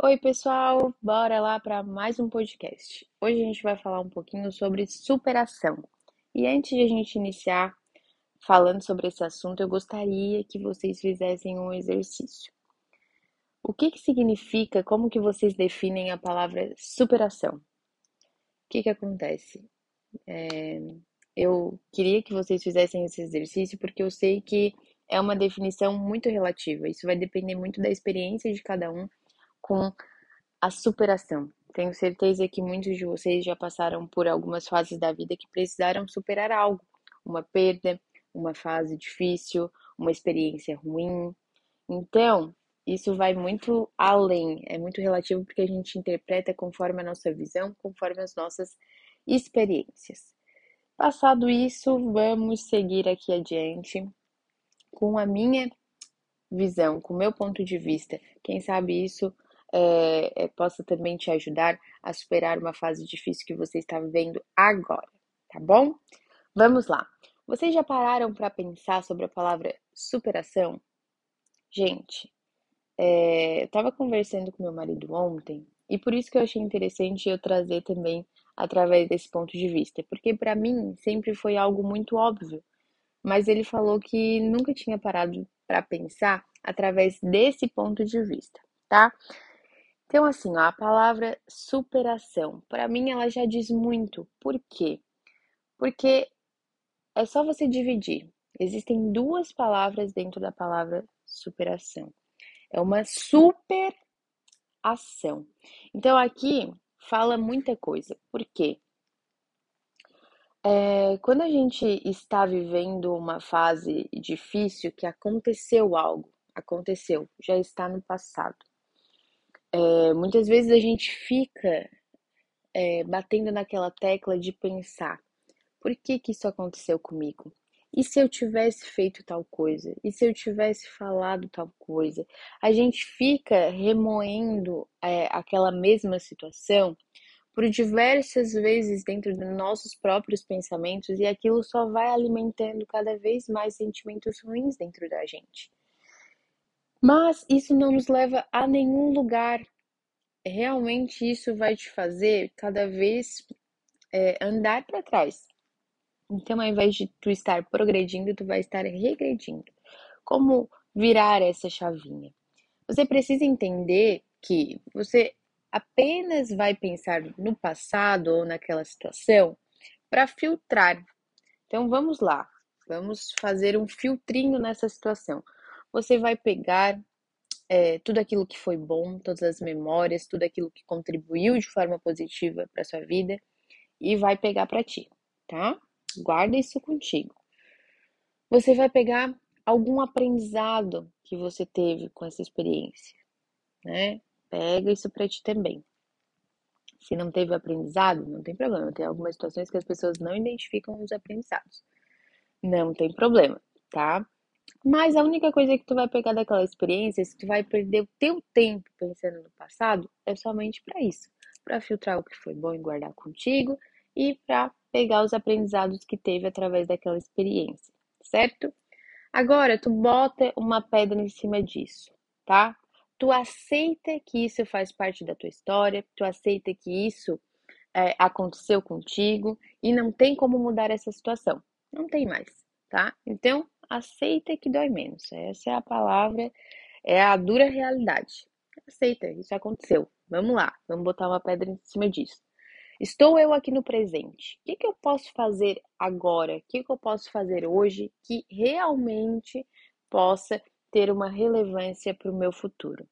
Oi, pessoal, bora lá para mais um podcast. Hoje a gente vai falar um pouquinho sobre superação. E antes de a gente iniciar falando sobre esse assunto, eu gostaria que vocês fizessem um exercício. O que que significa, como que vocês definem a palavra superação? O que que acontece? É, eu queria que vocês fizessem esse exercício porque eu sei que é uma definição muito relativa. Isso vai depender muito da experiência de cada um com a superação. Tenho certeza que muitos de vocês já passaram por algumas fases da vida que precisaram superar algo, uma perda, uma fase difícil, uma experiência ruim. Então, isso vai muito além, é muito relativo porque a gente interpreta conforme a nossa visão, conforme as nossas experiências. Passado isso, vamos seguir aqui adiante com a minha visão, com o meu ponto de vista. Quem sabe isso é, é, possa também te ajudar a superar uma fase difícil que você está vivendo agora, tá bom? Vamos lá. Vocês já pararam para pensar sobre a palavra superação? Gente, é, eu estava conversando com meu marido ontem e por isso que eu achei interessante eu trazer também através desse ponto de vista, porque para mim sempre foi algo muito óbvio, mas ele falou que nunca tinha parado para pensar através desse ponto de vista, tá? Então, assim, ó, a palavra superação, para mim ela já diz muito. Por quê? Porque é só você dividir. Existem duas palavras dentro da palavra superação. É uma super ação. Então, aqui fala muita coisa. Por quê? É, quando a gente está vivendo uma fase difícil, que aconteceu algo, aconteceu, já está no passado. É, muitas vezes a gente fica é, batendo naquela tecla de pensar: por que, que isso aconteceu comigo? E se eu tivesse feito tal coisa? E se eu tivesse falado tal coisa? A gente fica remoendo é, aquela mesma situação por diversas vezes dentro dos nossos próprios pensamentos e aquilo só vai alimentando cada vez mais sentimentos ruins dentro da gente. Mas isso não nos leva a nenhum lugar. Realmente isso vai te fazer cada vez é, andar para trás. Então, ao invés de tu estar progredindo, tu vai estar regredindo. Como virar essa chavinha? Você precisa entender que você apenas vai pensar no passado ou naquela situação para filtrar. Então, vamos lá. Vamos fazer um filtrinho nessa situação você vai pegar é, tudo aquilo que foi bom, todas as memórias, tudo aquilo que contribuiu de forma positiva para sua vida e vai pegar para ti, tá? Guarda isso contigo. Você vai pegar algum aprendizado que você teve com essa experiência, né? Pega isso para ti também. Se não teve aprendizado, não tem problema. Tem algumas situações que as pessoas não identificam os aprendizados. Não tem problema, tá? Mas a única coisa que tu vai pegar daquela experiência, se tu vai perder o teu tempo pensando no passado, é somente para isso, para filtrar o que foi bom e guardar contigo e para pegar os aprendizados que teve através daquela experiência, certo? Agora tu bota uma pedra em cima disso, tá? Tu aceita que isso faz parte da tua história, tu aceita que isso é, aconteceu contigo e não tem como mudar essa situação. Não tem mais, tá? Então, aceita que dói menos. Essa é a palavra, é a dura realidade. Aceita, isso aconteceu. Vamos lá, vamos botar uma pedra em cima disso. Estou eu aqui no presente. O que, que eu posso fazer agora? O que, que eu posso fazer hoje que realmente possa ter uma relevância para o meu futuro?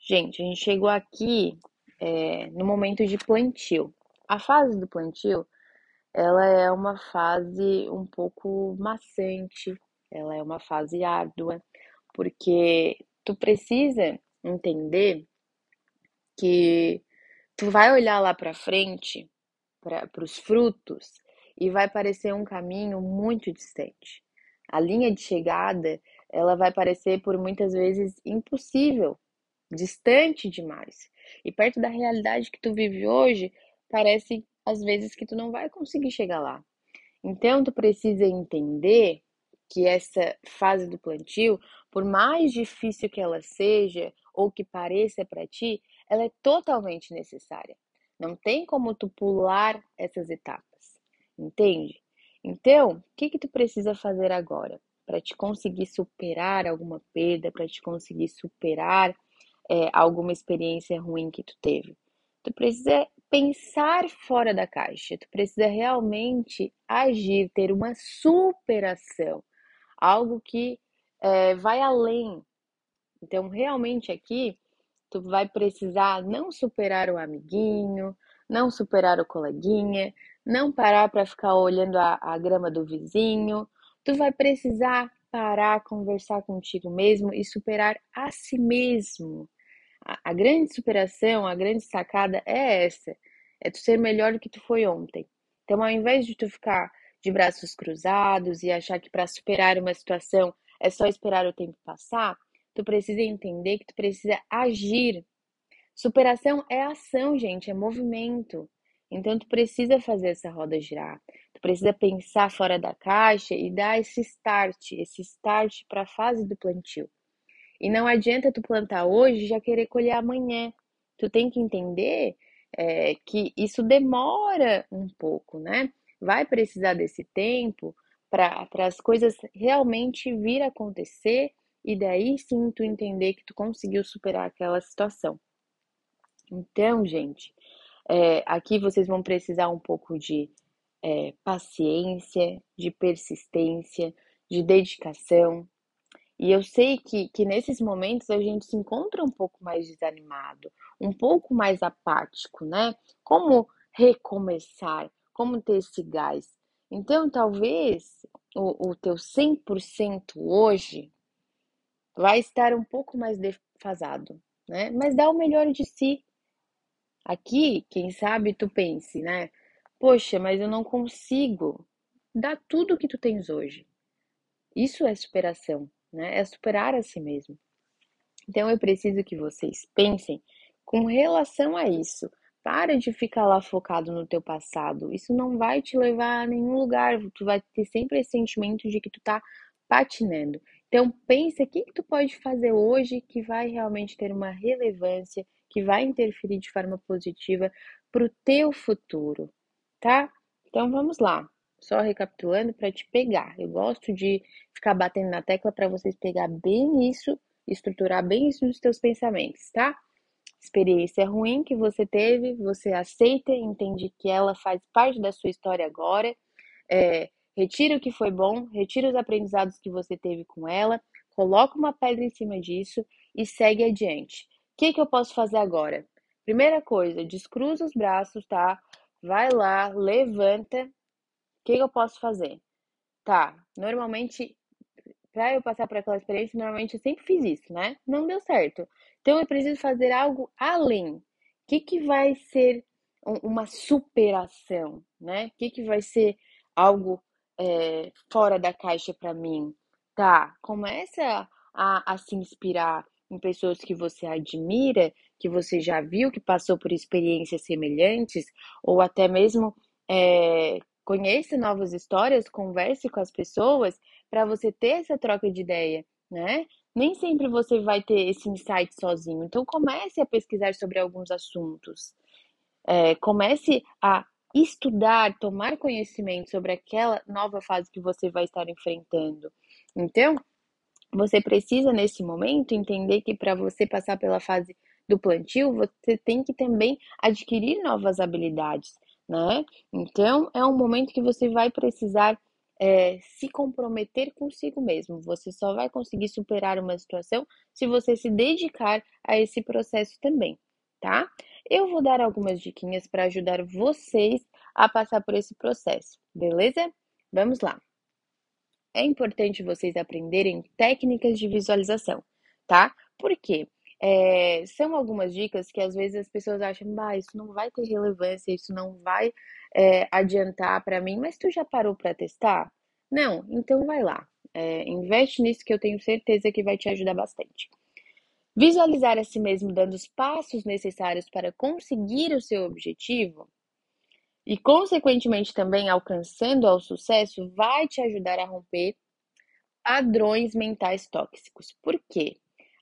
Gente, a gente chegou aqui é, no momento de plantio. A fase do plantio, ela é uma fase um pouco maçante, ela é uma fase árdua, porque tu precisa entender que tu vai olhar lá para frente, para os frutos, e vai parecer um caminho muito distante. A linha de chegada, ela vai parecer por muitas vezes impossível, distante demais. E perto da realidade que tu vive hoje, parece às vezes que tu não vai conseguir chegar lá. Então tu precisa entender que essa fase do plantio, por mais difícil que ela seja, ou que pareça para ti, ela é totalmente necessária. Não tem como tu pular essas etapas, entende? Então, o que que tu precisa fazer agora para te conseguir superar alguma perda, para te conseguir superar é, alguma experiência ruim que tu teve? Tu precisa pensar fora da caixa, tu precisa realmente agir, ter uma superação, algo que é, vai além. Então, realmente aqui, tu vai precisar não superar o amiguinho, não superar o coleguinha, não parar para ficar olhando a, a grama do vizinho. Tu vai precisar parar, conversar contigo mesmo e superar a si mesmo. A, grande superação, a grande sacada é essa: é tu ser melhor do que tu foi ontem. Então, ao invés de tu ficar de braços cruzados e achar que para superar uma situação é só esperar o tempo passar, tu precisa entender que tu precisa agir. Superação é ação, gente, é movimento. Então tu precisa fazer essa roda girar. Tu precisa pensar fora da caixa e dar esse start, esse start para a fase do plantio. E não adianta tu plantar hoje e já querer colher amanhã. Tu tem que entender é, que isso demora um pouco, né? Vai precisar desse tempo para as coisas realmente vir acontecer e daí sim tu entender que tu conseguiu superar aquela situação. Então, gente, é, aqui vocês vão precisar um pouco de é, paciência, de persistência, de dedicação, e eu sei que, que nesses momentos a gente se encontra um pouco mais desanimado, um pouco mais apático, né? Como recomeçar? Como ter esse gás? Então, talvez o, o teu 100% hoje vai estar um pouco mais defasado, né? Mas dá o melhor de si. Aqui, quem sabe tu pense, né? Poxa, mas eu não consigo dar tudo que tu tens hoje. Isso é superação né? É superar a si mesmo. Então eu preciso que vocês pensem com relação a isso. Para de ficar lá focado no teu passado. Isso não vai te levar a nenhum lugar. Tu vai ter sempre esse sentimento de que tu tá patinando. Então pensa o que, que tu pode fazer hoje que vai realmente ter uma relevância, que vai interferir de forma positiva para o teu futuro, tá? Então vamos lá. Só recapitulando para te pegar. Eu gosto de ficar batendo na tecla para vocês pegar bem isso, estruturar bem isso nos teus pensamentos, tá? Experiência ruim que você teve, você aceita, entende que ela faz parte da sua história agora. É, retira o que foi bom, retira os aprendizados que você teve com ela, coloca uma pedra em cima disso e segue adiante. O que, que eu posso fazer agora? Primeira coisa, descruza os braços, tá? Vai lá, levanta que, que eu posso fazer? Tá, normalmente, para eu passar por aquela experiência, normalmente eu sempre fiz isso, né? Não deu certo. Então eu preciso fazer algo além. O que, que vai ser uma superação, né? O que, que vai ser algo é, fora da caixa para mim? Tá, começa a, a se inspirar em pessoas que você admira, que você já viu, que passou por experiências semelhantes, ou até mesmo é, conheça novas histórias, converse com as pessoas para você ter essa troca de ideia, né? Nem sempre você vai ter esse insight sozinho. Então comece a pesquisar sobre alguns assuntos. É, comece a estudar, tomar conhecimento sobre aquela nova fase que você vai estar enfrentando. Então, você precisa nesse momento entender que para você passar pela fase do plantio, você tem que também adquirir novas habilidades né? Então, é um momento que você vai precisar é, se comprometer consigo mesmo. Você só vai conseguir superar uma situação se você se dedicar a esse processo também, tá? Eu vou dar algumas diquinhas para ajudar vocês a passar por esse processo, beleza? Vamos lá. É importante vocês aprenderem técnicas de visualização, tá? Por quê? É, são algumas dicas que às vezes as pessoas acham, bah, isso não vai ter relevância, isso não vai é, adiantar para mim, mas tu já parou para testar? Não, então vai lá, é, investe nisso que eu tenho certeza que vai te ajudar bastante. Visualizar a si mesmo dando os passos necessários para conseguir o seu objetivo e, consequentemente, também alcançando ao sucesso, vai te ajudar a romper padrões mentais tóxicos. Por quê?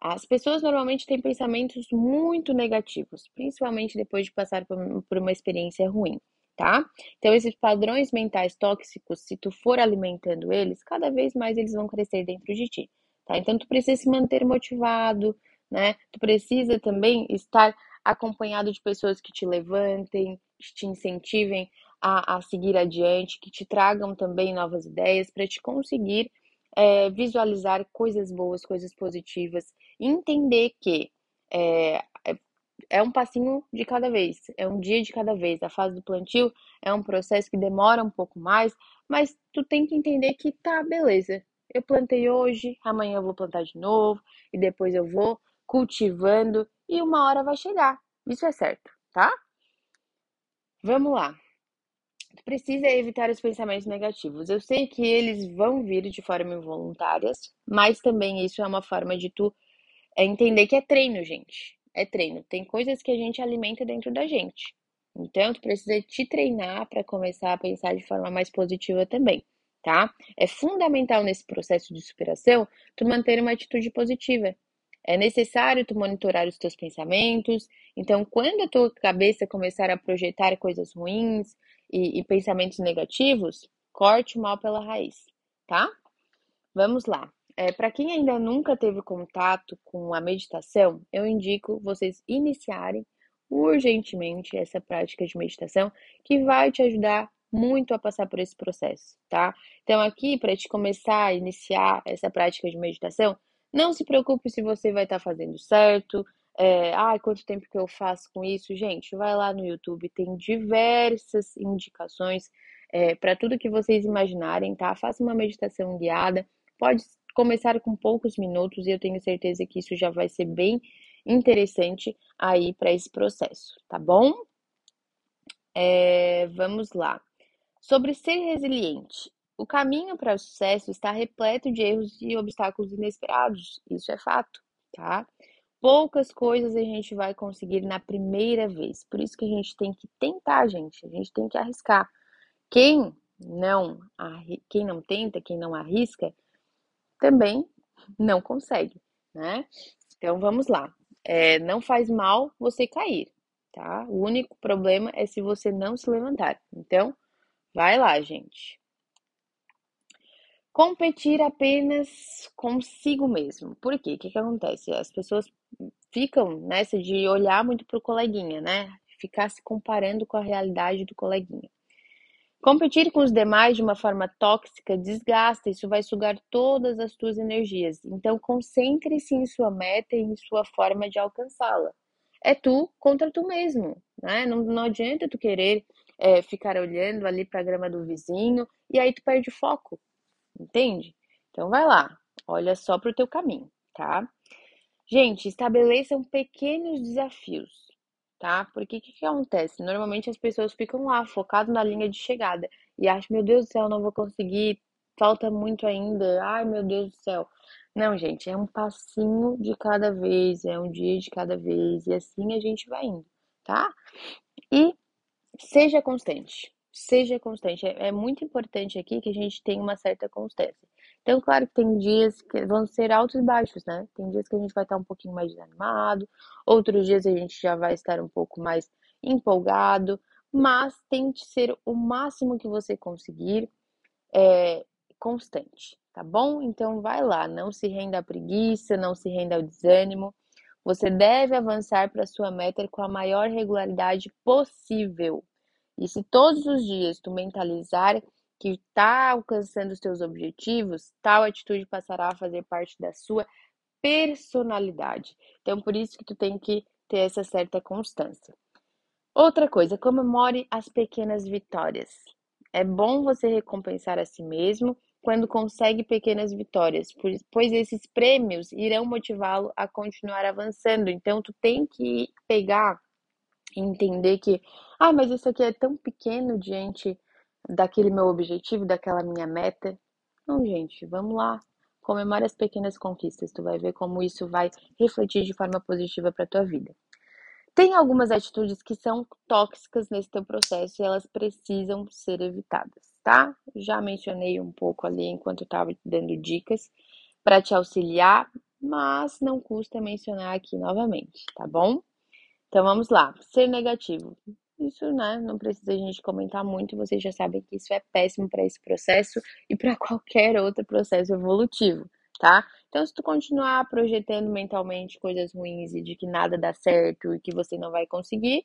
As pessoas normalmente têm pensamentos muito negativos, principalmente depois de passar por uma experiência ruim, tá? Então, esses padrões mentais tóxicos, se tu for alimentando eles, cada vez mais eles vão crescer dentro de ti, tá? Então, tu precisa se manter motivado, né? Tu precisa também estar acompanhado de pessoas que te levantem, que te incentivem a, a seguir adiante, que te tragam também novas ideias para te conseguir é, visualizar coisas boas, coisas positivas, entender que é, é, é um passinho de cada vez, é um dia de cada vez. A fase do plantio é um processo que demora um pouco mais, mas tu tem que entender que tá, beleza. Eu plantei hoje, amanhã eu vou plantar de novo, e depois eu vou cultivando, e uma hora vai chegar. Isso é certo, tá? Vamos lá. Tu precisa evitar os pensamentos negativos. Eu sei que eles vão vir de forma involuntária, mas também isso é uma forma de tu é entender que é treino, gente. É treino. Tem coisas que a gente alimenta dentro da gente. Então, tu precisa te treinar para começar a pensar de forma mais positiva também, tá? É fundamental nesse processo de superação tu manter uma atitude positiva. É necessário tu monitorar os teus pensamentos. Então, quando a tua cabeça começar a projetar coisas ruins e, e pensamentos negativos, corte o mal pela raiz, tá? Vamos lá. É, Para quem ainda nunca teve contato com a meditação, eu indico vocês iniciarem urgentemente essa prática de meditação que vai te ajudar muito a passar por esse processo, tá? Então, aqui, para te começar a iniciar essa prática de meditação, não se preocupe se você vai estar tá fazendo certo. É, ah, quanto tempo que eu faço com isso? Gente, vai lá no YouTube, tem diversas indicações é, para tudo que vocês imaginarem, tá? Faça uma meditação guiada. Pode começar com poucos minutos e eu tenho certeza que isso já vai ser bem interessante aí para esse processo, tá bom? É, vamos lá. Sobre ser resiliente. O caminho para o sucesso está repleto de erros e obstáculos inesperados. Isso é fato, tá? Poucas coisas a gente vai conseguir na primeira vez. Por isso que a gente tem que tentar, gente. A gente tem que arriscar. Quem não, quem não tenta, quem não arrisca, também não consegue, né? Então vamos lá. É, não faz mal você cair, tá? O único problema é se você não se levantar. Então, vai lá, gente. Competir apenas consigo mesmo. Por quê? O que, que acontece? As pessoas ficam nessa de olhar muito pro coleguinha, né? Ficar se comparando com a realidade do coleguinha. Competir com os demais de uma forma tóxica desgasta, isso vai sugar todas as tuas energias. Então, concentre-se em sua meta e em sua forma de alcançá-la. É tu contra tu mesmo, né? Não, não adianta tu querer é, ficar olhando ali para a grama do vizinho e aí tu perde foco entende? Então vai lá, olha só para o teu caminho, tá? Gente, estabeleçam pequenos desafios, tá? Porque o que, que acontece? Normalmente as pessoas ficam lá, focadas na linha de chegada, e acham, meu Deus do céu, não vou conseguir, falta muito ainda, ai meu Deus do céu. Não, gente, é um passinho de cada vez, é um dia de cada vez, e assim a gente vai indo, tá? E seja constante, seja constante. É, é, muito importante aqui que a gente tenha uma certa constância. Então, claro que tem dias que vão ser altos e baixos, né? Tem dias que a gente vai estar um pouquinho mais desanimado, outros dias a gente já vai estar um pouco mais empolgado, mas tente ser o máximo que você conseguir é, constante, tá bom? Então, vai lá, não se renda à preguiça, não se renda ao desânimo. Você deve avançar para sua meta com a maior regularidade possível. E se todos os dias tu mentalizar que está alcançando os teus objetivos, tal atitude passará a fazer parte da sua personalidade. Então, por isso que tu tem que ter essa certa constância. Outra coisa, comemore as pequenas vitórias. É bom você recompensar a si mesmo quando consegue pequenas vitórias, pois esses prêmios irão motivá-lo a continuar avançando. Então, tu tem que pegar entender que, ah, mas isso aqui é tão pequeno diante daquele meu objetivo, daquela minha meta. Não, gente, vamos lá. Comemore as pequenas conquistas, tu vai ver como isso vai refletir de forma positiva para tua vida. Tem algumas atitudes que são tóxicas nesse teu processo e elas precisam ser evitadas, tá? Já mencionei um pouco ali enquanto eu estava dando dicas para te auxiliar mas não custa mencionar aqui novamente, tá bom? Então vamos lá, ser negativo. Isso, né, não precisa a gente comentar muito, vocês já sabem que isso é péssimo para esse processo e para qualquer outro processo evolutivo, tá? Então, se tu continuar projetando mentalmente coisas ruins e de que nada dá certo e que você não vai conseguir,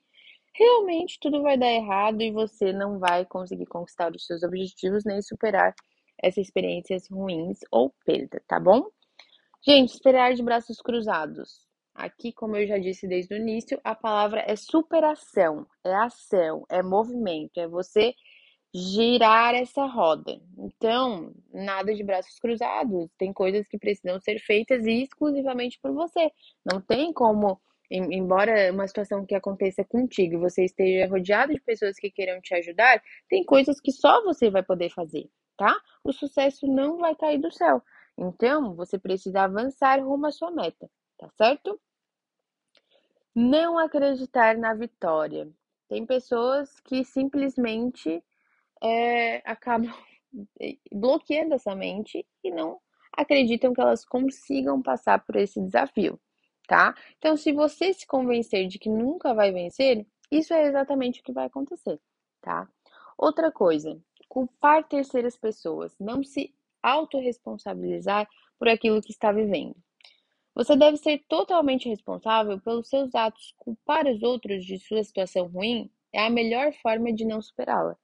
realmente tudo vai dar errado e você não vai conseguir conquistar os seus objetivos nem superar essas experiências ruins ou perda, tá bom? Gente, esperar de braços cruzados. Aqui, como eu já disse desde o início, a palavra é superação, é ação, é movimento, é você girar essa roda. Então, nada de braços cruzados. Tem coisas que precisam ser feitas exclusivamente por você. Não tem como, embora uma situação que aconteça contigo, você esteja rodeado de pessoas que queiram te ajudar, tem coisas que só você vai poder fazer, tá? O sucesso não vai cair do céu. Então, você precisa avançar rumo à sua meta, tá certo? Não acreditar na vitória. Tem pessoas que simplesmente é, acabam bloqueando essa mente e não acreditam que elas consigam passar por esse desafio, tá? Então, se você se convencer de que nunca vai vencer, isso é exatamente o que vai acontecer, tá? Outra coisa, culpar terceiras pessoas, não se autorresponsabilizar por aquilo que está vivendo. Você deve ser totalmente responsável pelos seus atos. Culpar os outros de sua situação ruim é a melhor forma de não superá-la.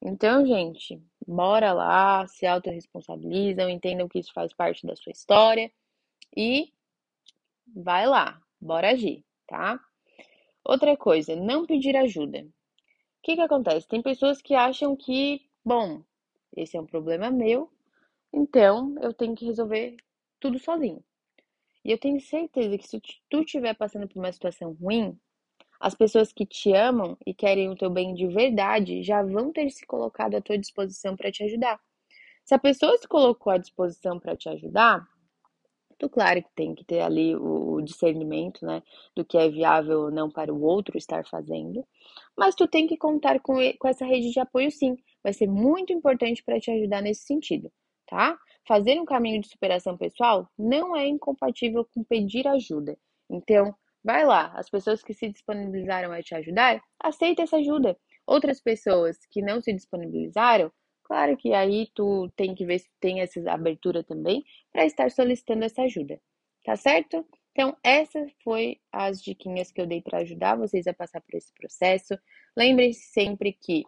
Então, gente, bora lá, se autorresponsabilizam, entendam que isso faz parte da sua história e vai lá, bora agir, tá? Outra coisa, não pedir ajuda. O que, que acontece? Tem pessoas que acham que, bom, esse é um problema meu, então eu tenho que resolver tudo sozinho. E eu tenho certeza que se tu estiver passando por uma situação ruim, as pessoas que te amam e querem o teu bem de verdade já vão ter se colocado à tua disposição para te ajudar. Se a pessoa se colocou à disposição para te ajudar, tu claro que tem que ter ali o discernimento, né, do que é viável ou não para o outro estar fazendo, mas tu tem que contar com, com essa rede de apoio sim. Vai ser muito importante para te ajudar nesse sentido tá? Fazer um caminho de superação pessoal não é incompatível com pedir ajuda. Então, vai lá, as pessoas que se disponibilizaram a te ajudar, aceita essa ajuda. Outras pessoas que não se disponibilizaram, claro que aí tu tem que ver se tem essa abertura também para estar solicitando essa ajuda. Tá certo? Então, essas foi as diquinhas que eu dei para ajudar vocês a passar por esse processo. Lembre-se sempre que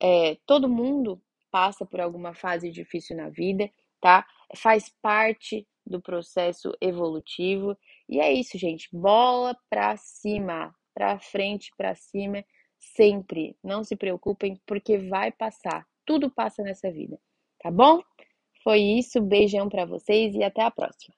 é, todo mundo passa por alguma fase difícil na vida, tá? Faz parte do processo evolutivo. E é isso, gente. Bola pra cima, pra frente, pra cima, sempre. Não se preocupem, porque vai passar. Tudo passa nessa vida, tá bom? Foi isso. Beijão para vocês e até a próxima.